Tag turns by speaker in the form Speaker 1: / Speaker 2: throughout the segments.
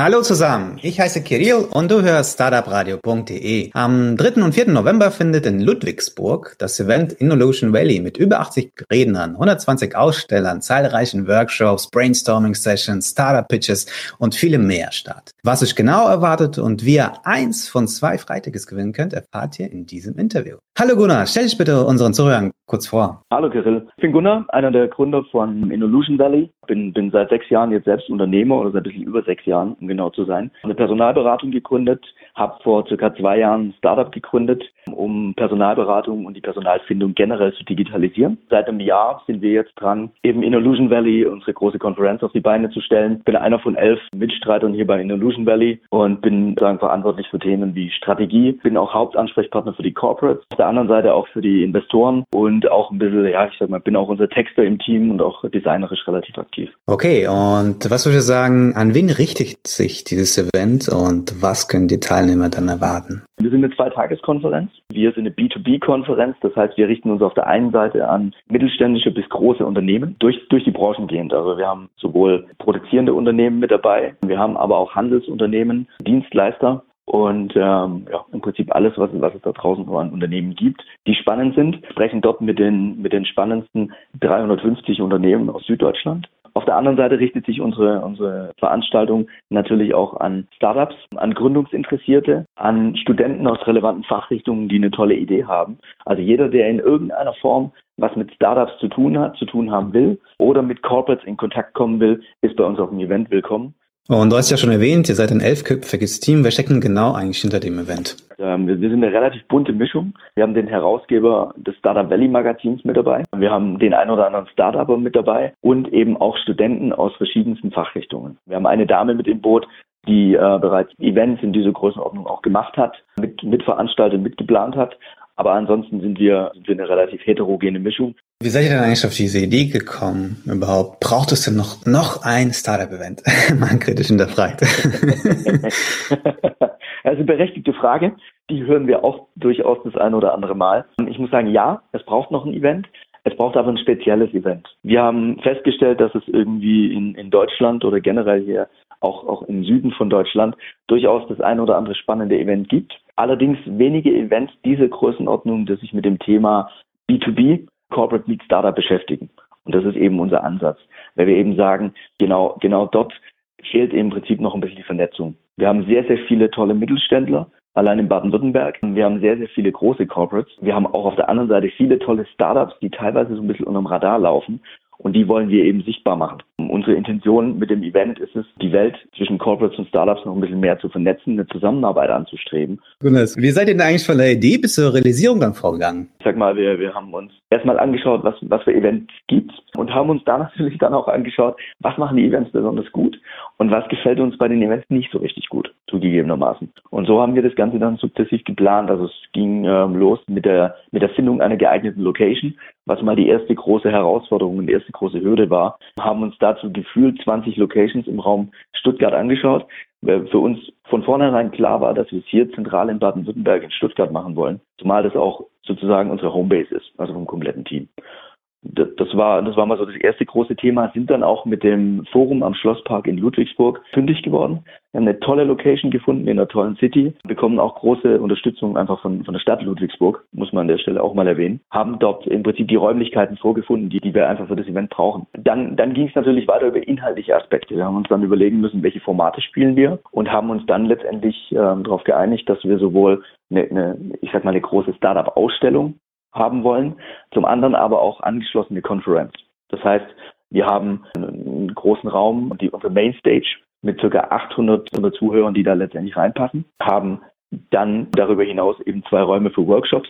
Speaker 1: Hallo zusammen, ich heiße Kirill und du hörst startupradio.de. Am 3. und 4. November findet in Ludwigsburg das Event Innovation Valley mit über 80 Rednern, 120 Ausstellern, zahlreichen Workshops, Brainstorming-Sessions, Startup-Pitches und vielem mehr statt. Was euch genau erwartet und wie ihr eins von zwei Freitages gewinnen könnt, erfahrt ihr in diesem Interview. Hallo Gunnar, stell dich bitte unseren Zuhörern kurz vor.
Speaker 2: Hallo Kirill, ich bin Gunnar, einer der Gründer von Innovation Valley. Bin, bin seit sechs Jahren jetzt selbst Unternehmer oder seit ein bisschen über sechs Jahren um genau zu sein. Eine Personalberatung gegründet, habe vor circa zwei Jahren ein Startup gegründet, um Personalberatung und die Personalfindung generell zu digitalisieren. Seit einem Jahr sind wir jetzt dran, eben in Illusion Valley unsere große Konferenz auf die Beine zu stellen. Bin einer von elf Mitstreitern hier bei Illusion Valley und bin sagen, verantwortlich für Themen wie Strategie. Bin auch Hauptansprechpartner für die Corporates. Auf der anderen Seite auch für die Investoren und auch ein bisschen, ja, ich sag mal, bin auch unser Texter im Team und auch designerisch relativ aktiv.
Speaker 1: Okay, und was würde ich sagen, an wen richtet sich dieses Event und was können die Teilnehmer dann erwarten?
Speaker 2: Wir sind eine Zweitageskonferenz. Wir sind eine B2B-Konferenz. Das heißt, wir richten uns auf der einen Seite an mittelständische bis große Unternehmen durch, durch die Branchen gehend. Also wir haben sowohl produzierende Unternehmen mit dabei, wir haben aber auch Handelsunternehmen, Dienstleister und ähm, ja, im Prinzip alles, was, was es da draußen an Unternehmen gibt, die spannend sind, sprechen dort mit den, mit den spannendsten 350 Unternehmen aus Süddeutschland. Auf der anderen Seite richtet sich unsere, unsere Veranstaltung natürlich auch an Startups, an Gründungsinteressierte, an Studenten aus relevanten Fachrichtungen, die eine tolle Idee haben. Also jeder, der in irgendeiner Form was mit Startups zu tun hat, zu tun haben will oder mit Corporates in Kontakt kommen will, ist bei uns auf dem Event willkommen.
Speaker 1: Und du hast ja schon erwähnt, ihr seid ein elfköpfiges Team. Wer steckt denn genau eigentlich hinter dem Event?
Speaker 2: Ähm, wir sind eine relativ bunte Mischung. Wir haben den Herausgeber des Startup Valley Magazins mit dabei. Wir haben den ein oder anderen Startupper mit dabei und eben auch Studenten aus verschiedensten Fachrichtungen. Wir haben eine Dame mit im Boot, die äh, bereits Events in dieser Größenordnung auch gemacht hat, mit, mitveranstaltet, mitgeplant hat. Aber ansonsten sind wir, sind wir eine relativ heterogene Mischung.
Speaker 1: Wie seid ihr denn eigentlich auf diese Idee gekommen überhaupt? Braucht es denn noch, noch ein Startup-Event? Mal kritisch hinterfragt.
Speaker 2: also berechtigte Frage. Die hören wir auch durchaus das eine oder andere Mal. Ich muss sagen, ja, es braucht noch ein Event. Es braucht aber ein spezielles Event. Wir haben festgestellt, dass es irgendwie in, in Deutschland oder generell hier auch, auch im Süden von Deutschland durchaus das ein oder andere spannende Event gibt. Allerdings wenige Events dieser Größenordnung, die sich mit dem Thema B2B, Corporate Meet Startup beschäftigen. Und das ist eben unser Ansatz, weil wir eben sagen, genau, genau dort fehlt im Prinzip noch ein bisschen die Vernetzung. Wir haben sehr, sehr viele tolle Mittelständler, allein in Baden-Württemberg. Wir haben sehr, sehr viele große Corporates. Wir haben auch auf der anderen Seite viele tolle Startups, die teilweise so ein bisschen unterm Radar laufen und die wollen wir eben sichtbar machen. Unsere Intention mit dem Event ist es, die Welt zwischen Corporates und Startups noch ein bisschen mehr zu vernetzen, eine Zusammenarbeit anzustreben.
Speaker 1: Wie seid ihr denn eigentlich von der Idee bis zur Realisierung dann vorgegangen?
Speaker 2: Ich sag mal, wir, wir haben uns erstmal angeschaut, was, was für Events gibt und haben uns da natürlich dann auch angeschaut, was machen die Events besonders gut und was gefällt uns bei den Events nicht so richtig gut, zugegebenermaßen. Und so haben wir das Ganze dann sukzessiv geplant. Also es ging ähm, los mit der, mit der Findung einer geeigneten Location, was mal die erste große Herausforderung und die erste große Hürde war. Haben uns dazu gefühlt 20 Locations im Raum Stuttgart angeschaut. Für uns von vornherein klar war, dass wir es hier zentral in Baden-Württemberg in Stuttgart machen wollen, zumal das auch sozusagen unsere Homebase ist, also vom kompletten Team das war, das war mal so das erste große Thema, sind dann auch mit dem Forum am Schlosspark in Ludwigsburg fündig geworden. Wir haben eine tolle Location gefunden in einer tollen City, bekommen auch große Unterstützung einfach von, von der Stadt Ludwigsburg, muss man an der Stelle auch mal erwähnen, haben dort im Prinzip die Räumlichkeiten vorgefunden, die, die wir einfach für das Event brauchen. Dann, dann ging es natürlich weiter über inhaltliche Aspekte. Wir haben uns dann überlegen müssen, welche Formate spielen wir und haben uns dann letztendlich ähm, darauf geeinigt, dass wir sowohl eine, eine, ich sag mal, eine große Startup-Ausstellung haben wollen, zum anderen aber auch angeschlossene Conference. Das heißt, wir haben einen großen Raum, die, unsere Mainstage mit ca. 800 Zuhörern, die da letztendlich reinpassen, haben dann darüber hinaus eben zwei Räume für Workshops.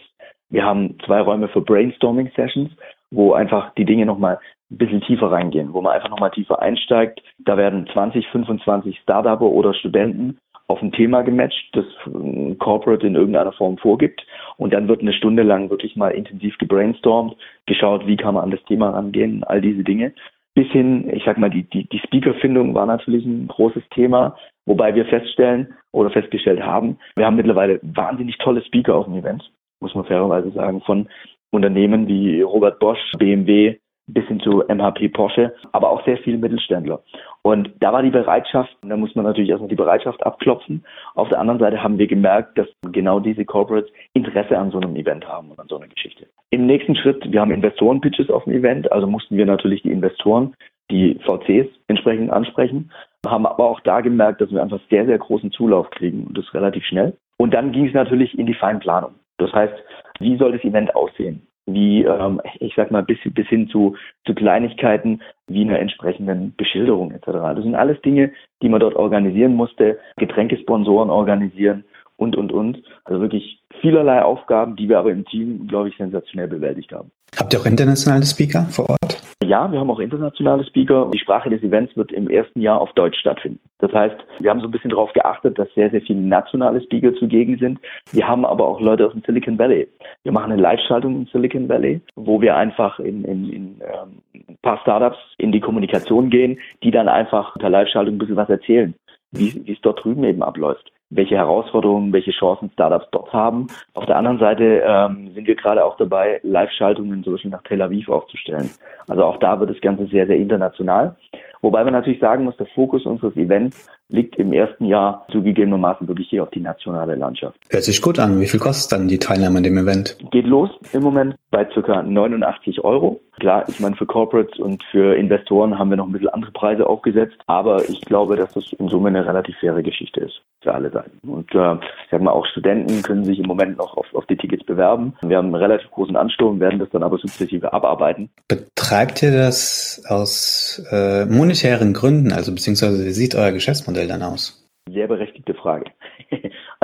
Speaker 2: Wir haben zwei Räume für Brainstorming Sessions, wo einfach die Dinge nochmal ein bisschen tiefer reingehen, wo man einfach nochmal tiefer einsteigt. Da werden 20, 25 Startupper oder Studenten auf ein Thema gematcht, das ein Corporate in irgendeiner Form vorgibt. Und dann wird eine Stunde lang wirklich mal intensiv gebrainstormt, geschaut, wie kann man an das Thema rangehen, all diese Dinge. Bis hin, ich sag mal, die, die, die Speakerfindung war natürlich ein großes Thema, wobei wir feststellen oder festgestellt haben, wir haben mittlerweile wahnsinnig tolle Speaker auf dem Event, muss man fairerweise sagen, von Unternehmen wie Robert Bosch, BMW, bis hin zu MHP Porsche, aber auch sehr viele Mittelständler. Und da war die Bereitschaft, da muss man natürlich erstmal die Bereitschaft abklopfen. Auf der anderen Seite haben wir gemerkt, dass genau diese Corporates Interesse an so einem Event haben und an so einer Geschichte. Im nächsten Schritt, wir haben Investoren-Pitches auf dem Event, also mussten wir natürlich die Investoren, die VCs entsprechend ansprechen, haben aber auch da gemerkt, dass wir einfach sehr, sehr großen Zulauf kriegen und das relativ schnell. Und dann ging es natürlich in die Feinplanung. Das heißt, wie soll das Event aussehen? Wie, ähm, ich sag mal, bis, bis hin zu, zu Kleinigkeiten wie einer entsprechenden Beschilderung etc. Das sind alles Dinge, die man dort organisieren musste, Getränkesponsoren organisieren und, und, und. Also wirklich vielerlei Aufgaben, die wir aber im Team, glaube ich, sensationell bewältigt haben.
Speaker 1: Habt ihr auch internationale Speaker vor Ort?
Speaker 2: Ja, wir haben auch internationale Speaker. Die Sprache des Events wird im ersten Jahr auf Deutsch stattfinden. Das heißt, wir haben so ein bisschen darauf geachtet, dass sehr, sehr viele nationale Speaker zugegen sind. Wir haben aber auch Leute aus dem Silicon Valley. Wir machen eine Live-Schaltung im Silicon Valley, wo wir einfach in, in, in ähm, ein paar Startups in die Kommunikation gehen, die dann einfach unter Live-Schaltung ein bisschen was erzählen, wie, wie es dort drüben eben abläuft welche Herausforderungen, welche Chancen Startups dort haben. Auf der anderen Seite ähm, sind wir gerade auch dabei, Live-Schaltungen zum Beispiel nach Tel Aviv aufzustellen. Also auch da wird das Ganze sehr, sehr international. Wobei man natürlich sagen muss, der Fokus unseres Events liegt im ersten Jahr zugegebenermaßen wirklich hier auf die nationale Landschaft.
Speaker 1: Hört sich gut an. Wie viel kostet dann die Teilnahme an dem Event?
Speaker 2: Geht los im Moment bei circa 89 Euro. Klar, ich meine, für Corporates und für Investoren haben wir noch ein bisschen andere Preise aufgesetzt, aber ich glaube, dass das in Summe eine relativ faire Geschichte ist für alle Seiten. Und äh, ich sag mal, auch Studenten können sich im Moment noch auf, auf die Tickets bewerben. Wir haben einen relativ großen Ansturm, werden das dann aber sukzessive abarbeiten.
Speaker 1: Betreibt ihr das aus äh, monetären Gründen, also beziehungsweise wie sieht euer Geschäftsmodell dann aus?
Speaker 2: Sehr berechtigte Frage.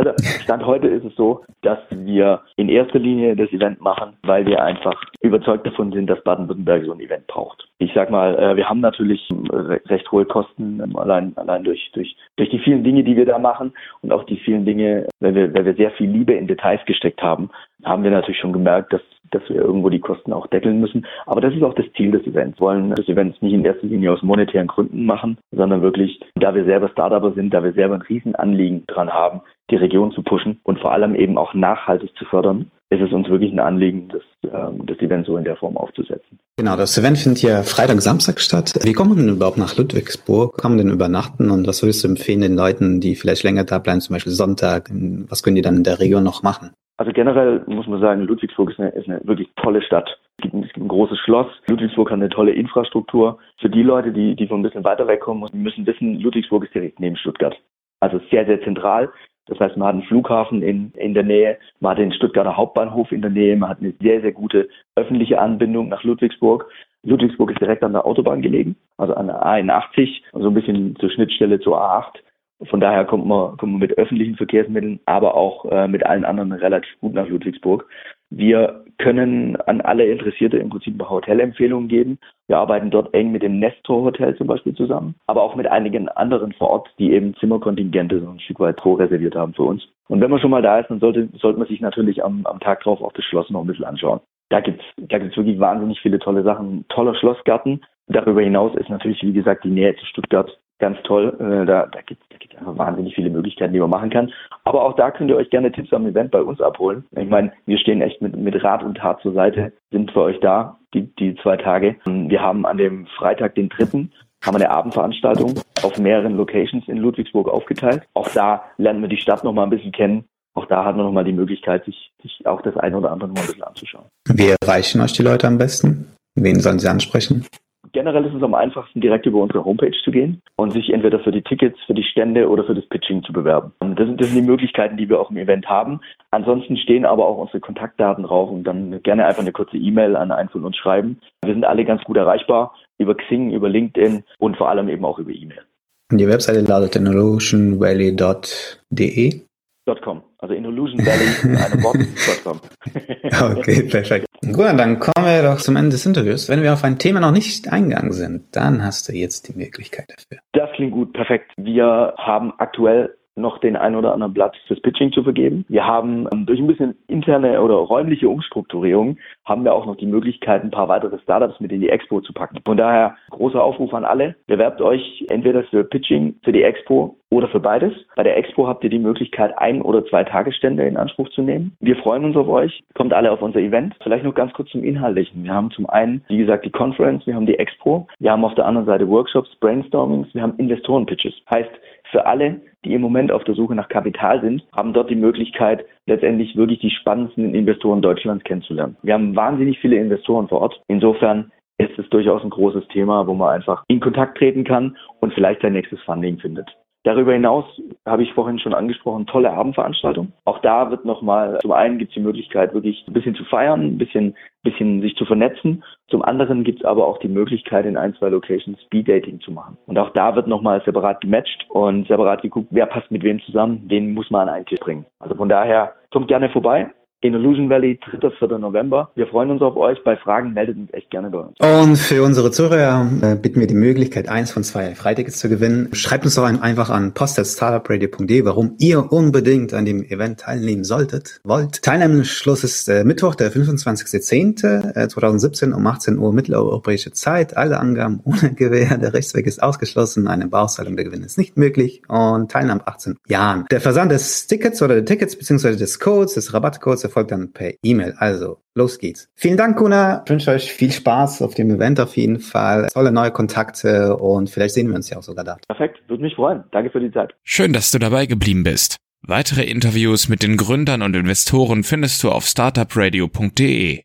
Speaker 2: Also Stand heute ist es so, dass wir in erster Linie das Event machen, weil wir einfach überzeugt davon sind, dass Baden-Württemberg so ein Event braucht. Ich sag mal, äh, wir haben natürlich recht hohe Kosten, ähm, allein, allein durch, durch, durch die vielen Dinge, die wir da machen und auch die vielen Dinge, weil wir, weil wir sehr viel Liebe in Details gesteckt haben, haben wir natürlich schon gemerkt, dass dass wir irgendwo die Kosten auch deckeln müssen. Aber das ist auch das Ziel des Events. Wir wollen das Event nicht in erster Linie aus monetären Gründen machen, sondern wirklich, da wir selber Startupper sind, da wir selber ein Riesenanliegen dran haben, die Region zu pushen und vor allem eben auch nachhaltig zu fördern, ist es uns wirklich ein Anliegen, das, ähm, das Event so in der Form aufzusetzen.
Speaker 1: Genau, das Event findet ja Freitag, Samstag statt. Wie kommt man denn überhaupt nach Ludwigsburg? Man denn übernachten? Und was würdest du empfehlen den Leuten, die vielleicht länger da bleiben, zum Beispiel Sonntag? Was können die dann in der Region noch machen?
Speaker 2: Also generell muss man sagen, Ludwigsburg ist eine, ist eine wirklich tolle Stadt. Es gibt, es gibt, ein großes Schloss. Ludwigsburg hat eine tolle Infrastruktur. Für die Leute, die, die von ein bisschen weiter wegkommen, müssen wissen, Ludwigsburg ist direkt neben Stuttgart. Also sehr, sehr zentral. Das heißt, man hat einen Flughafen in, in der Nähe, man hat den Stuttgarter Hauptbahnhof in der Nähe, man hat eine sehr, sehr gute öffentliche Anbindung nach Ludwigsburg. Ludwigsburg ist direkt an der Autobahn gelegen, also an der A81, so ein bisschen zur Schnittstelle zur A8. Von daher kommt man, kommt man mit öffentlichen Verkehrsmitteln, aber auch äh, mit allen anderen relativ gut nach Ludwigsburg. Wir können an alle Interessierte im Prinzip Hotelempfehlungen geben. Wir arbeiten dort eng mit dem Nestor Hotel zum Beispiel zusammen, aber auch mit einigen anderen vor Ort, die eben Zimmerkontingente so ein Stück weit pro-reserviert haben für uns. Und wenn man schon mal da ist, dann sollte, sollte man sich natürlich am, am Tag drauf auch das Schloss noch ein bisschen anschauen. Da gibt's da gibt's wirklich wahnsinnig viele tolle Sachen. Toller Schlossgarten. Darüber hinaus ist natürlich, wie gesagt, die Nähe zu Stuttgart ganz toll. Äh, da da gibt es einfach wahnsinnig viele Möglichkeiten, die man machen kann. Aber auch da könnt ihr euch gerne Tipps am Event bei uns abholen. Ich meine, wir stehen echt mit, mit Rat und Tat zur Seite, sind für euch da, die, die zwei Tage. Wir haben an dem Freitag, den dritten, haben wir eine Abendveranstaltung auf mehreren Locations in Ludwigsburg aufgeteilt. Auch da lernen wir die Stadt noch mal ein bisschen kennen. Auch da hat man noch mal die Möglichkeit, sich, sich auch das eine oder andere mal ein bisschen anzuschauen.
Speaker 1: Wie erreichen euch die Leute am besten? Wen sollen sie ansprechen?
Speaker 2: Generell ist es am einfachsten, direkt über unsere Homepage zu gehen und sich entweder für die Tickets, für die Stände oder für das Pitching zu bewerben. Das sind, das sind die Möglichkeiten, die wir auch im Event haben. Ansonsten stehen aber auch unsere Kontaktdaten drauf und dann gerne einfach eine kurze E-Mail an einen von uns schreiben. Wir sind alle ganz gut erreichbar über Xing, über LinkedIn und vor allem eben auch über E-Mail.
Speaker 1: Die Webseite lautet innovationvalley.de.
Speaker 2: .com, also Involution Valley in einem Wort.com.
Speaker 1: okay, perfekt. Gut, dann kommen wir doch zum Ende des Interviews. Wenn wir auf ein Thema noch nicht eingegangen sind, dann hast du jetzt die Möglichkeit dafür.
Speaker 2: Das klingt gut, perfekt. Wir haben aktuell noch den ein oder anderen Blatt fürs Pitching zu vergeben. Wir haben ähm, durch ein bisschen interne oder räumliche Umstrukturierung haben wir auch noch die Möglichkeit, ein paar weitere Startups mit in die Expo zu packen. Von daher großer Aufruf an alle. Bewerbt euch entweder für Pitching für die Expo oder für beides. Bei der Expo habt ihr die Möglichkeit, ein oder zwei Tagesstände in Anspruch zu nehmen. Wir freuen uns auf euch. Kommt alle auf unser Event. Vielleicht noch ganz kurz zum Inhaltlichen. Wir haben zum einen, wie gesagt, die Conference, wir haben die Expo, wir haben auf der anderen Seite Workshops, Brainstormings, wir haben Investoren-Pitches. Heißt, für alle, die im Moment auf der Suche nach Kapital sind, haben dort die Möglichkeit, letztendlich wirklich die spannendsten Investoren Deutschlands kennenzulernen. Wir haben wahnsinnig viele Investoren vor Ort. Insofern ist es durchaus ein großes Thema, wo man einfach in Kontakt treten kann und vielleicht sein nächstes Funding findet. Darüber hinaus habe ich vorhin schon angesprochen, tolle Abendveranstaltung. Auch da wird nochmal, zum einen gibt es die Möglichkeit, wirklich ein bisschen zu feiern, ein bisschen, bisschen sich zu vernetzen. Zum anderen gibt es aber auch die Möglichkeit, in ein, zwei Locations Speed Dating zu machen. Und auch da wird nochmal separat gematcht und separat geguckt, wer passt mit wem zusammen, wen muss man an einen Tisch bringen. Also von daher kommt gerne vorbei in Illusion Valley, 3. 4. November. Wir freuen uns auf euch. Bei Fragen meldet uns echt gerne bei uns.
Speaker 1: Und für unsere Zuhörer äh, bitten wir die Möglichkeit, eins von zwei Freitickets zu gewinnen. Schreibt uns doch einfach an post.startupradio.de, warum ihr unbedingt an dem Event teilnehmen solltet, wollt. Teilnahmeschluss ist äh, Mittwoch, der 25.10.2017 äh, um 18 Uhr mitteleuropäische Zeit. Alle Angaben ohne Gewähr. Der Rechtsweg ist ausgeschlossen. Eine Bauzahlung der Gewinn ist nicht möglich. Und Teilnahme 18 Jahren. Der Versand des Tickets oder der Tickets beziehungsweise des Codes, des Rabattcodes erfolgt dann per E-Mail. Also, los geht's. Vielen Dank, Kuna. Ich wünsche euch viel Spaß auf dem Event auf jeden Fall. Tolle neue Kontakte und vielleicht sehen wir uns ja auch sogar da.
Speaker 2: Perfekt, würde mich freuen. Danke für die Zeit.
Speaker 3: Schön, dass du dabei geblieben bist. Weitere Interviews mit den Gründern und Investoren findest du auf startupradio.de.